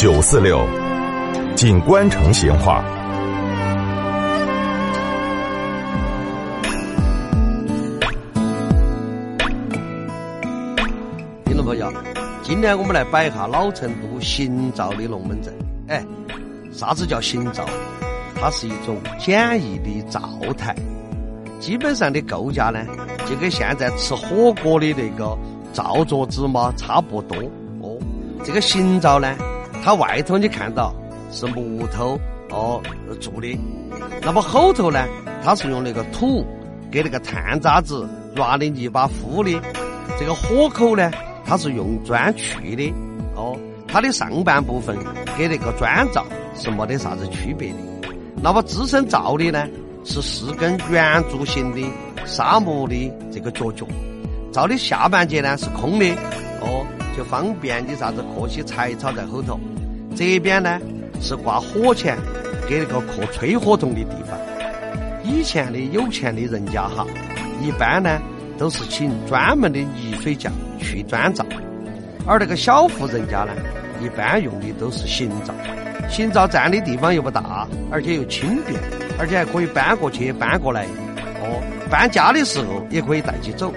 九四六，锦官城闲话。听众朋友，今天我们来摆一下老成都行造的龙门阵。哎，啥子叫行造？它是一种简易的灶台，基本上的构架呢，就跟现在吃火锅的那个灶桌子嘛差不多。哦，这个行灶呢，它外头你看到是木头哦做的，那么后头呢，它是用那个土给那个炭渣子挖的泥巴糊的，这个火口呢，它是用砖砌的。哦，它的上半部分跟那个砖灶是没得啥子区别的。那么支撑灶的呢，是四根圆柱形的沙木的这个脚脚，灶的下半截呢是空的，就方便你啥子刻些柴草在后头。这边呢是挂火钳给那个刻吹火筒的地方。以前的有钱的人家哈，一般呢都是请专门的泥水匠去砖造，而那个小户人家呢，一般用的都是行灶。行灶占的地方又不大，而且又轻便，而且还可以搬过去搬过来。哦，搬家的时候也可以带起走，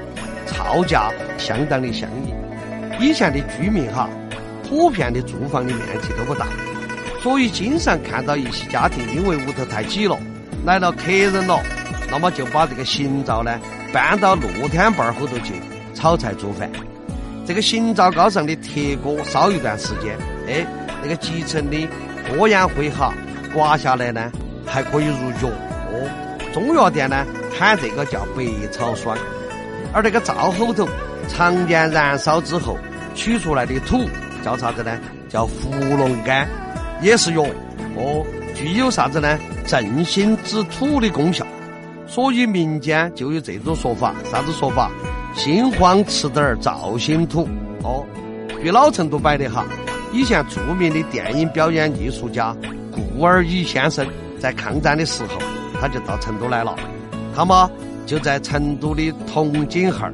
造价相当的相宜。以前的居民哈，普遍的住房的面积都不大，所以经常看到一些家庭因为屋头太挤了，来了客人了，那么就把这个行灶呢搬到露天坝儿后头去炒菜做饭。这个行灶高上的铁锅烧一段时间，哎，那个集成的。锅烟灰哈，刮下来呢，还可以入药哦。中药店呢喊这个叫百草霜，而这个灶后头常年燃烧之后取出来的土叫啥子呢？叫伏龙干，也是药哦，具有啥子呢？镇心止土的功效。所以民间就有这种说法，啥子说法？心慌吃点儿灶心土哦，据老成都摆的哈。以前著名的电影表演艺术家顾尔乙先生在抗战的时候，他就到成都来了。他嘛就在成都的铜井巷儿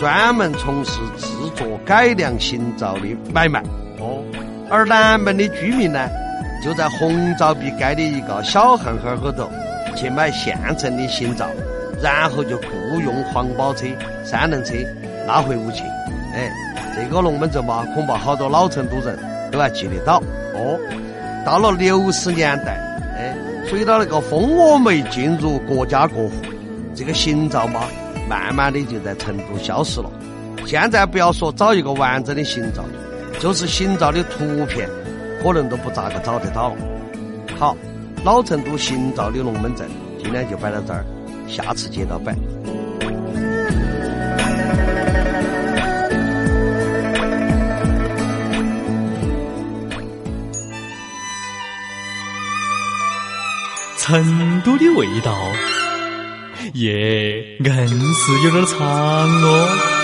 专门从事制作改良行灶的买卖。哦，而南门的居民呢，就在红灶壁街的一个小巷巷后头去买现成的行灶，然后就雇佣黄包车、三轮车拉回屋去。哎，这个龙门阵嘛，恐怕好多老成都人。都还记得到哦。到了六十年代，哎，随着那个蜂窝煤进入国家各户，这个行灶嘛，慢慢的就在成都消失了。现在不要说找一个完整的行照，就是行照的图片，可能都不咋个找得到。好，老成都行照的龙门阵，今天就摆到这儿，下次接着摆。成都的味道，耶，硬是有点长哦。